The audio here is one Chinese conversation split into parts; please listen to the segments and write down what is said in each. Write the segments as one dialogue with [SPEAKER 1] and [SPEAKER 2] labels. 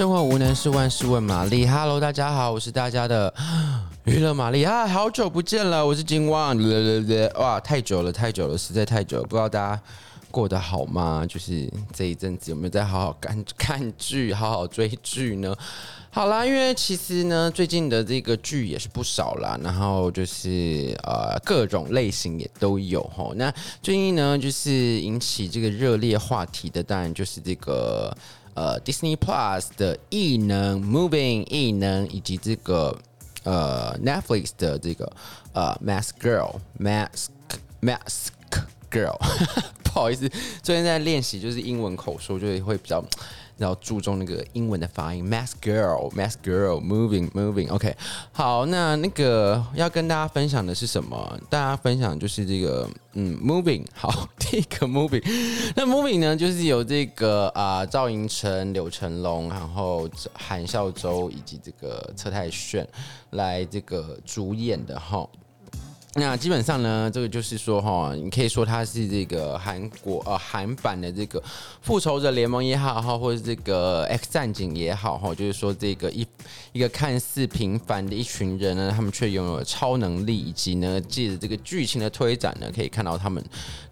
[SPEAKER 1] 生活无能是万事问玛丽，Hello，大家好，我是大家的 娱乐玛丽啊，好久不见了，我是金旺，哇，太久了，太久了，实在太久了，不知道大家过得好吗？就是这一阵子有没有在好好看看剧，好好追剧呢？好啦，因为其实呢，最近的这个剧也是不少啦，然后就是呃各种类型也都有哈。那最近呢，就是引起这个热烈话题的，当然就是这个呃 Disney Plus 的异能 Moving 异能，以及这个呃 Netflix 的这个呃 Mask Girl Mask Mask Girl，不好意思，最近在练习就是英文口说，就会比较。要注重那个英文的发音，Mask Girl，Mask Girl，Moving，Moving，OK，好，那那个要跟大家分享的是什么？大家分享就是这个，嗯，Moving，好，第一个 Moving，那 Moving 呢，就是有这个啊，赵寅成、柳成龙，然后韩孝周以及这个车太鉉来这个主演的哈。那基本上呢，这个就是说哈，你可以说它是这个韩国呃韩版的这个复仇者联盟也好哈，或者这个 X 战警也好哈，就是说这个一一个看似平凡的一群人呢，他们却拥有超能力，以及呢，借着这个剧情的推展呢，可以看到他们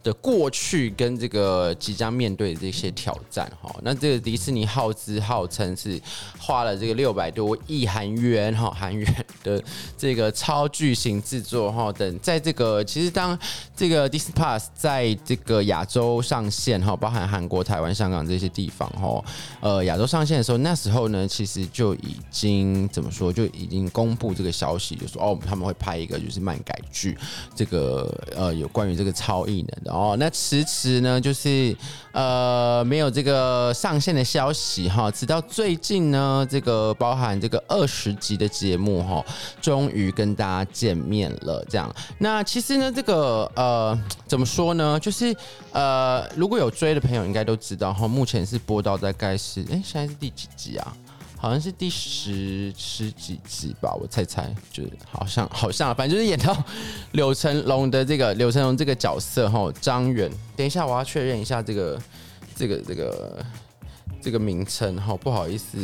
[SPEAKER 1] 的过去跟这个即将面对的这些挑战哈。那这个迪士尼耗资号称是花了这个六百多亿韩元哈韩元的这个超巨型制作哈等。在这个其实，当这个 Disney Plus 在这个亚洲上线哈，包含韩国、台湾、香港这些地方哈，呃，亚洲上线的时候，那时候呢，其实就已经怎么说，就已经公布这个消息，就说哦，他们会拍一个就是漫改剧，这个呃，有关于这个超异能的哦。那迟迟呢，就是呃，没有这个上线的消息哈，直到最近呢，这个包含这个二十集的节目哈，终于跟大家见面了，这样。那其实呢，这个呃，怎么说呢？就是呃，如果有追的朋友应该都知道哈，目前是播到大概是哎，现在是第几集啊？好像是第十十几集吧，我猜猜，就是好像好像，反正就是演到柳成龙的这个柳成龙这个角色哈，张远。等一下，我要确认一下这个这个这个这个名称哈，不好意思，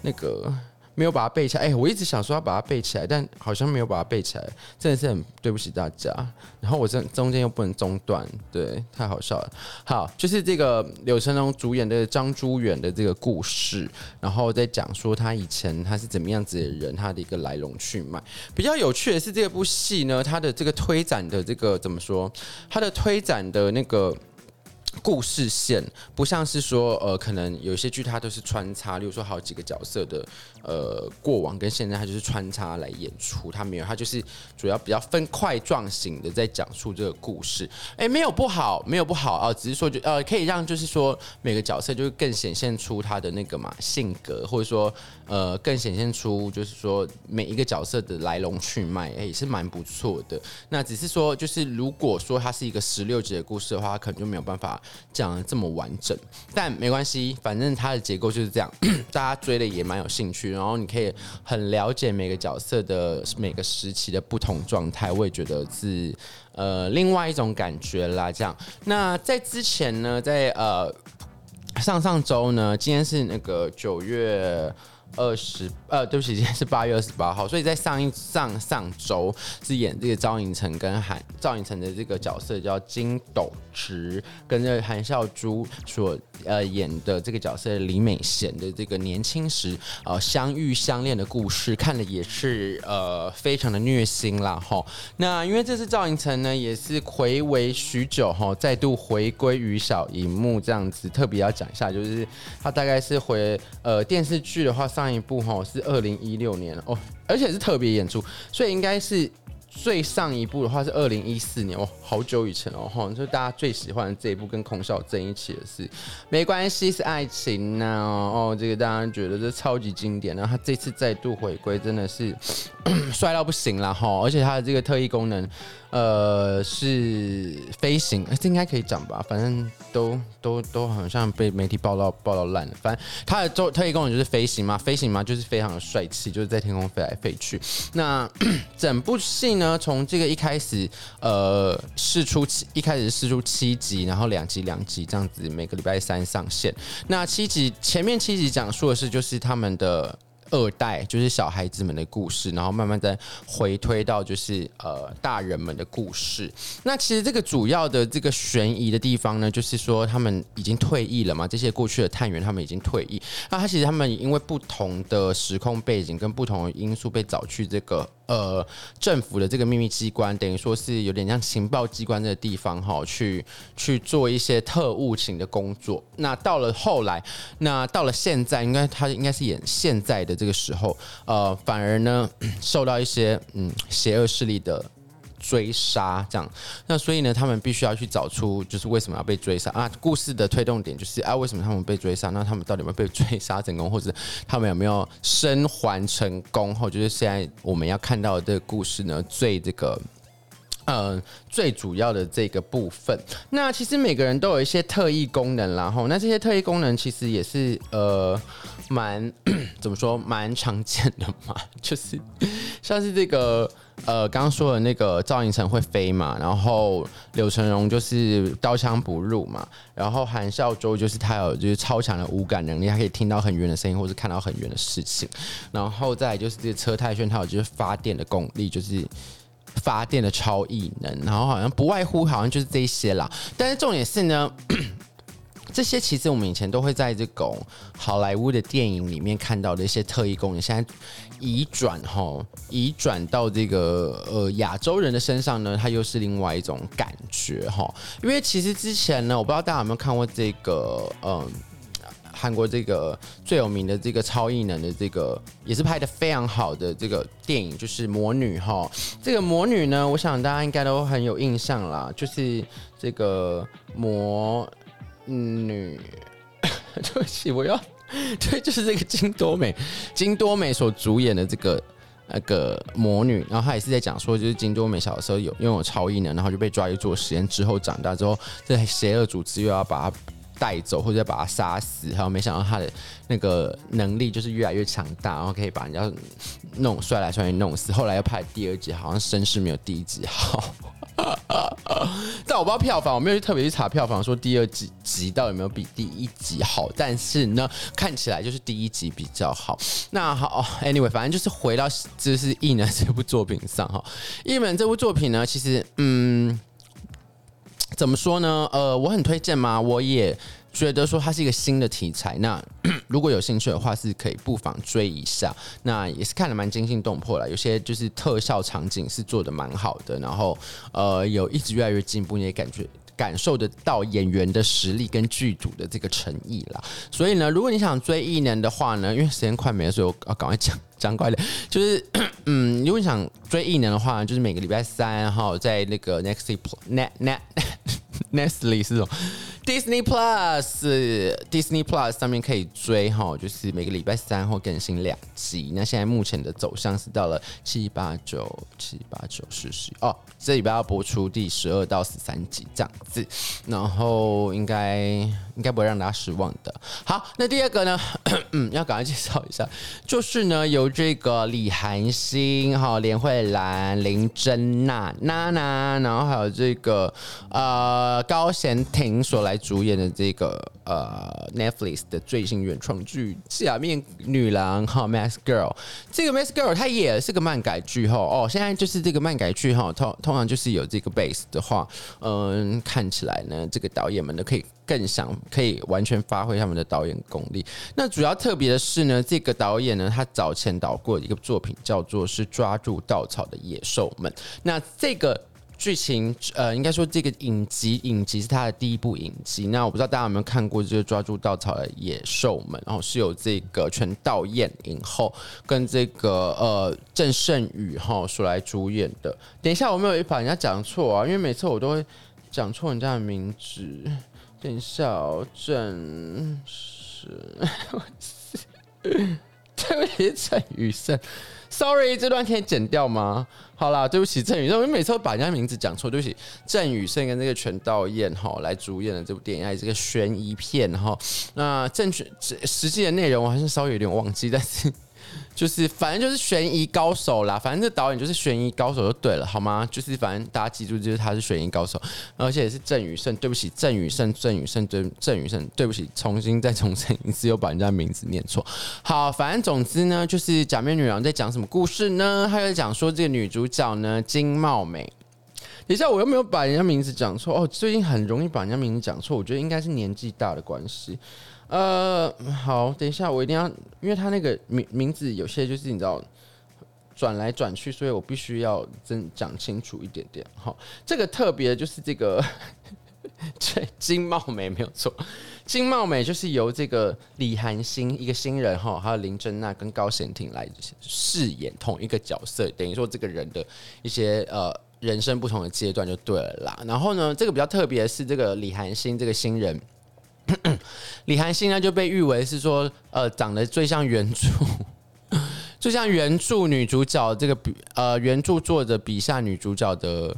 [SPEAKER 1] 那个。没有把它背起来，哎、我一直想说要把它背起来，但好像没有把它背起来，真的是很对不起大家。然后我这中间又不能中断，对，太好笑了。好，就是这个柳成龙主演的张珠远的这个故事，然后在讲说他以前他是怎么样子的人，他的一个来龙去脉。比较有趣的是这部戏呢，它的这个推展的这个怎么说？它的推展的那个。故事线不像是说，呃，可能有些剧它都是穿插，例如说好几个角色的，呃，过往跟现在，它就是穿插来演出，它没有，它就是主要比较分块状型的在讲述这个故事。哎，没有不好，没有不好啊，只是说就呃，可以让就是说每个角色就是更显现出他的那个嘛性格，或者说呃，更显现出就是说每一个角色的来龙去脉，哎，也是蛮不错的。那只是说，就是如果说它是一个十六集的故事的话，它可能就没有办法。讲的这么完整，但没关系，反正它的结构就是这样，大家追的也蛮有兴趣，然后你可以很了解每个角色的每个时期的不同状态，我也觉得是呃另外一种感觉啦。这样，那在之前呢，在呃上上周呢，今天是那个九月。二十呃，对不起，今天是八月二十八号，所以在上一上上周是演这个赵寅成跟韩赵寅成的这个角色叫金斗植，跟这韩孝珠所呃演的这个角色李美贤的这个年轻时呃相遇相恋的故事，看了也是呃非常的虐心啦哈。那因为这次赵寅成呢也是睽违许久哈，再度回归于小荧幕这样子，特别要讲一下，就是他大概是回呃电视剧的话。上上一部哈是二零一六年哦，而且是特别演出，所以应该是最上一部的话是二零一四年哦，好久以前哦哈，就大家最喜欢的这一部跟孔晓振一起的是没关系是爱情呐哦，这个大家觉得这超级经典，然后他这次再度回归真的是 帅到不行了哈，而且他的这个特异功能呃，是飞行，这应该可以讲吧？反正都都都好像被媒体报道报道烂了。反正他的特特异功能就是飞行嘛，飞行嘛就是非常的帅气，就是在天空飞来飞去。那整部戏呢，从这个一开始，呃，试出七，一开始试出七集，然后两集两集这样子，每个礼拜三上线。那七集前面七集讲述的是就是他们的。二代就是小孩子们的故事，然后慢慢再回推到就是呃大人们的故事。那其实这个主要的这个悬疑的地方呢，就是说他们已经退役了嘛，这些过去的探员他们已经退役。那他其实他们因为不同的时空背景跟不同的因素被找去这个。呃，政府的这个秘密机关，等于说是有点像情报机关的地方哈，去去做一些特务型的工作。那到了后来，那到了现在，应该他应该是演现在的这个时候，呃，反而呢 受到一些嗯邪恶势力的。追杀这样，那所以呢，他们必须要去找出就是为什么要被追杀啊？故事的推动点就是啊，为什么他们被追杀？那他们到底有没有被追杀成功，或者他们有没有生还成功？或就是现在我们要看到的这个故事呢，最这个呃最主要的这个部分。那其实每个人都有一些特异功能，然后那这些特异功能其实也是呃蛮 怎么说蛮常见的嘛，就是像是这个。呃，刚刚说的那个赵寅成会飞嘛，然后柳成龙就是刀枪不入嘛，然后韩孝周就是他有就是超强的五感能力，他可以听到很远的声音，或是看到很远的事情，然后再就是这个车太鉉，他有就是发电的功力，就是发电的超异能，然后好像不外乎好像就是这些啦，但是重点是呢。这些其实我们以前都会在这种好莱坞的电影里面看到的一些特异功能，现在移转哈，移转到这个呃亚洲人的身上呢，它又是另外一种感觉哈。因为其实之前呢，我不知道大家有没有看过这个嗯韩国这个最有名的这个超异能的这个也是拍得非常好的这个电影，就是魔女哈。这个魔女呢，我想大家应该都很有印象啦，就是这个魔。女，对不起，我要 对，就是这个金多美，金多美所主演的这个那个魔女，然后她也是在讲说，就是金多美小的时候有拥有超异能，然后就被抓去做实验，之后长大之后，这邪恶组织又要把她带走或者把她杀死，然后没想到她的那个能力就是越来越强大，然后可以把人家弄摔来摔去弄死。后来又拍第二集，好像声势没有第一集好。但我不知道票房，我没有去特别去查票房，说第二集集到有没有比第一集好。但是呢，看起来就是第一集比较好。那好，Anyway，反正就是回到就是异能这部作品上哈。异能这部作品呢，其实嗯，怎么说呢？呃，我很推荐吗？我也。觉得说它是一个新的题材，那 如果有兴趣的话，是可以不妨追一下。那也是看得蛮惊心动魄了，有些就是特效场景是做的蛮好的，然后呃有一直越来越进步，你也感觉感受得到演员的实力跟剧组的这个诚意啦。所以呢，如果你想追异能的话呢，因为时间快没了，所以我要赶快讲讲快点。就是嗯，如果你想追异能的话，就是每个礼拜三哈，在那个 Nextly Net Net Nextly 是这种。Disney Plus，Disney Plus 上面可以追哈，就是每个礼拜三会更新两集。那现在目前的走向是到了七八九七八九十十哦，这礼拜要播出第十二到十三集这样子，然后应该应该不会让大家失望的。好，那第二个呢，嗯，要赶快介绍一下，就是呢由这个李韩星哈、连慧兰、林珍娜娜娜，然后还有这个呃高贤廷所来。主演的这个呃 Netflix 的最新原创剧《假面女郎》哈，《Mask Girl》这个《Mask Girl》它也是个漫改剧哈哦，现在就是这个漫改剧哈，通通常就是有这个 base 的话，嗯，看起来呢，这个导演们呢可以更想可以完全发挥他们的导演功力。那主要特别的是呢，这个导演呢，他早前导过一个作品叫做是《抓住稻草的野兽们》，那这个。剧情呃，应该说这个影集影集是他的第一部影集。那我不知道大家有没有看过这个抓住稻草的野兽们，然后是有这个全道嬿影后跟这个呃郑胜宇哈所来主演的。等一下，我没有把人家讲错啊，因为每次我都会讲错人家的名字。等一下，哦郑是。不起，郑宇胜，sorry，这段可以剪掉吗？好啦，对不起，郑宇盛，我每次都把人家名字讲错，对不起，郑宇胜跟这个全道嬿哈来主演的这部电影，还是个悬疑片哈。那正确实际的内容我还是稍微有点忘记，但是。就是反正就是悬疑高手啦，反正这导演就是悬疑高手就对了，好吗？就是反正大家记住，就是他是悬疑高手，而且是郑宇盛。对不起，郑宇盛，郑宇盛，郑郑宇盛，对不起，重新再重申一次，又把人家名字念错。好，反正总之呢，就是假面女郎在讲什么故事呢？她在讲说这个女主角呢，金茂美。等一下，我又没有把人家名字讲错哦。最近很容易把人家名字讲错，我觉得应该是年纪大的关系。呃，好，等一下，我一定要，因为他那个名名字有些就是你知道转来转去，所以我必须要真讲清楚一点点。好，这个特别就是这个这 金茂美没有错，金茂美就是由这个李韩星一个新人哈，还有林珍娜跟高贤廷来饰演同一个角色，等于说这个人的一些呃人生不同的阶段就对了啦。然后呢，这个比较特别的是这个李韩星这个新人。李韩星呢就被誉为是说，呃，长得最像原著，最像原著女主角这个比，呃，原著作者笔下女主角的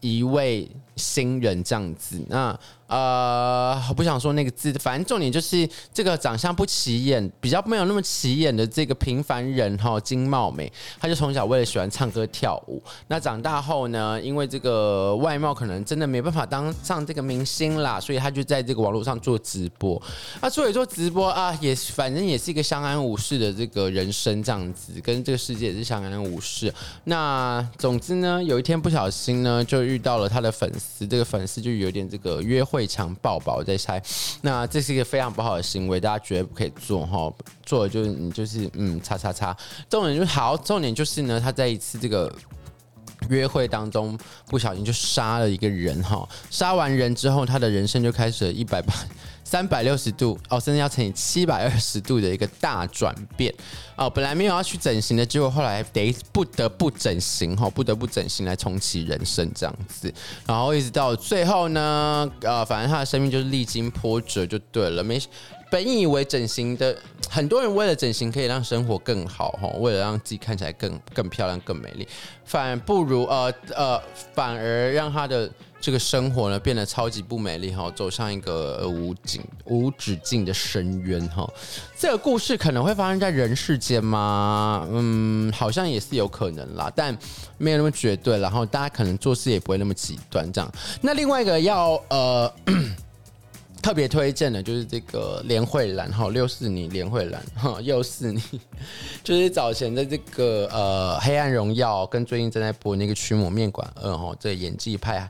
[SPEAKER 1] 一位新人这样子。那。呃，我不想说那个字，反正重点就是这个长相不起眼，比较没有那么起眼的这个平凡人哈，金茂美，他就从小为了喜欢唱歌跳舞，那长大后呢，因为这个外貌可能真的没办法当上这个明星啦，所以他就在这个网络上做直播。那做一做直播啊，也反正也是一个相安无事的这个人生这样子，跟这个世界也是相安无事。那总之呢，有一天不小心呢，就遇到了他的粉丝，这个粉丝就有点这个约会。强抱抱在猜，那这是一个非常不好的行为，大家绝对不可以做哈。做的就是你就是嗯，叉叉叉。重点就是好，重点就是呢，他在一次这个约会当中不小心就杀了一个人哈。杀完人之后，他的人生就开始了一百八。三百六十度哦，甚至要乘以七百二十度的一个大转变哦。本来没有要去整形的，结果后来得不得不整形哈，不得不整形来重启人生这样子。然后一直到最后呢，呃，反正他的生命就是历经波折就对了。没本以为整形的很多人为了整形可以让生活更好哈，为了让自己看起来更更漂亮更美丽，反而不如呃呃，反而让他的。这个生活呢变得超级不美丽哈，走上一个无尽无止境的深渊哈。这个故事可能会发生在人世间吗？嗯，好像也是有可能啦，但没有那么绝对。然后大家可能做事也不会那么极端这样。那另外一个要呃特别推荐的就是这个连慧兰哈，又是你连慧兰哈，又是你，就是早前的这个呃《黑暗荣耀》跟最近正在播那个《驱魔面馆二》哈，这演技派。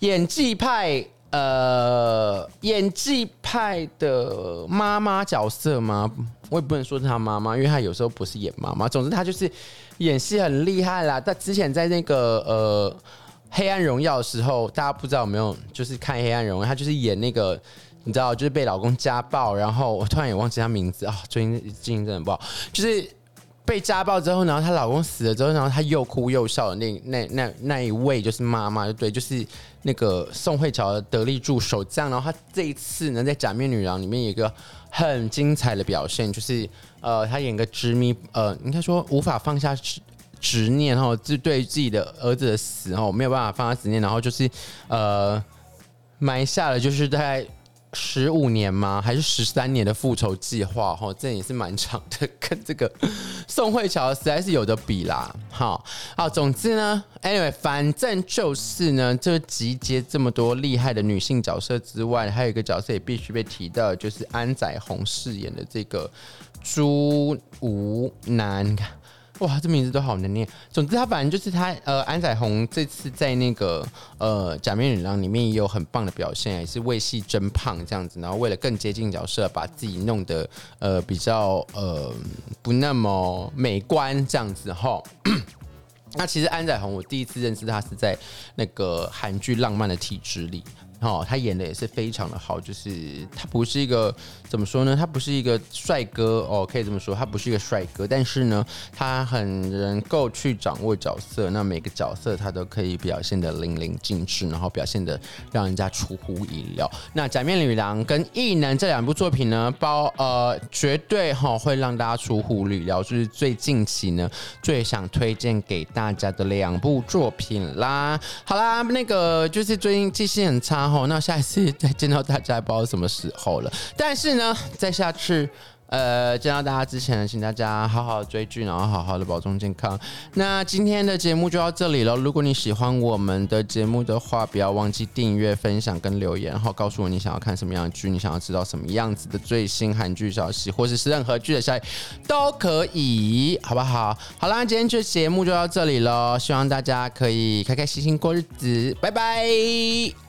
[SPEAKER 1] 演技派，呃，演技派的妈妈角色吗？我也不能说是他妈妈，因为他有时候不是演妈妈。总之，他就是演戏很厉害啦。但之前在那个呃《黑暗荣耀》的时候，大家不知道有没有就是看《黑暗荣耀》，他就是演那个你知道，就是被老公家暴，然后我突然也忘记他名字啊，最近最近真的不好，就是。被家暴之后，然后她老公死了之后，然后她又哭又笑的那那那那一位就是妈妈，对，就是那个宋慧乔的得力助手。这样，然后她这一次呢，在《假面女郎》里面有一个很精彩的表现，就是呃，她演个执迷，呃，应该说无法放下执执念，然后就对自己的儿子的死，然后没有办法放下执念，然后就是呃埋下了就是在。十五年吗？还是十三年的复仇计划？哈，这也是蛮长的，跟这个宋慧乔实在是有的比啦。好，好，总之呢，anyway，反正就是呢，这集结这么多厉害的女性角色之外，还有一个角色也必须被提到，就是安宰弘饰演的这个朱吴楠。哇，这名字都好难念。总之，他反正就是他，呃，安宰弘这次在那个呃《假面女郎》里面也有很棒的表现，也是为戏增胖这样子。然后为了更接近角色，把自己弄得呃比较呃不那么美观这样子哈。那其实安宰弘，我第一次认识他是在那个韩剧《浪漫的体质》里。哦，他演的也是非常的好，就是他不是一个怎么说呢？他不是一个帅哥哦，可以这么说，他不是一个帅哥，但是呢，他很能够去掌握角色，那每个角色他都可以表现的淋漓尽致，然后表现的让人家出乎意料。那《假面女郎》跟《异能》这两部作品呢，包呃绝对哈、哦、会让大家出乎意料，就是最近期呢最想推荐给大家的两部作品啦。好啦，那个就是最近记性很差。然后，那下一次 再见到大家，不知道什么时候了。但是呢，在下次呃见到大家之前，请大家好好追剧，然后好好的保重健康。那今天的节目就到这里了。如果你喜欢我们的节目的话，不要忘记订阅、分享跟留言，然后告诉我你想要看什么样的剧，你想要知道什么样子的最新韩剧消息，或者是任何剧的消息都可以，好不好？好啦，今天这节目就到这里了，希望大家可以开开心心过日子，拜拜。